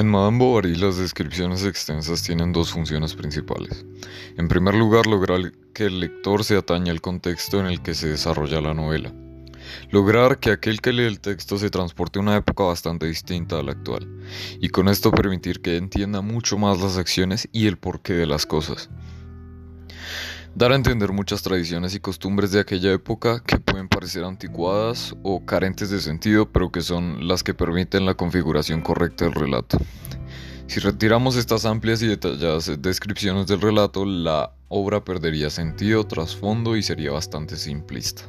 En Madame Bovary las descripciones extensas tienen dos funciones principales. En primer lugar, lograr que el lector se atañe al contexto en el que se desarrolla la novela. Lograr que aquel que lee el texto se transporte a una época bastante distinta a la actual, y con esto permitir que entienda mucho más las acciones y el porqué de las cosas dar a entender muchas tradiciones y costumbres de aquella época que parecer anticuadas o carentes de sentido, pero que son las que permiten la configuración correcta del relato. Si retiramos estas amplias y detalladas descripciones del relato, la obra perdería sentido, trasfondo y sería bastante simplista.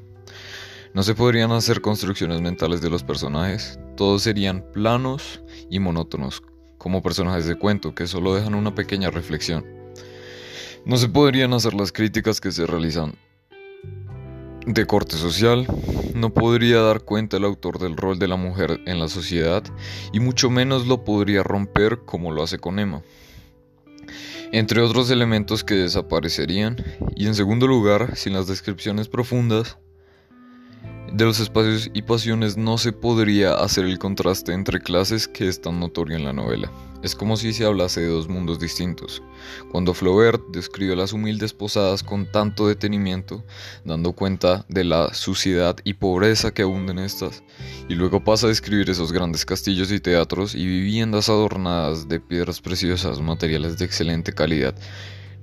No se podrían hacer construcciones mentales de los personajes, todos serían planos y monótonos, como personajes de cuento que solo dejan una pequeña reflexión. No se podrían hacer las críticas que se realizan de corte social, no podría dar cuenta el autor del rol de la mujer en la sociedad y mucho menos lo podría romper como lo hace con Emma. Entre otros elementos que desaparecerían, y en segundo lugar, sin las descripciones profundas, de los espacios y pasiones no se podría hacer el contraste entre clases que es tan notorio en la novela. Es como si se hablase de dos mundos distintos. Cuando Flaubert describe las humildes posadas con tanto detenimiento, dando cuenta de la suciedad y pobreza que abunden estas, y luego pasa a describir esos grandes castillos y teatros y viviendas adornadas de piedras preciosas, materiales de excelente calidad,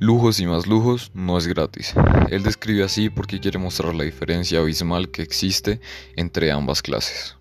Lujos y más lujos no es gratis. Él describe así porque quiere mostrar la diferencia abismal que existe entre ambas clases.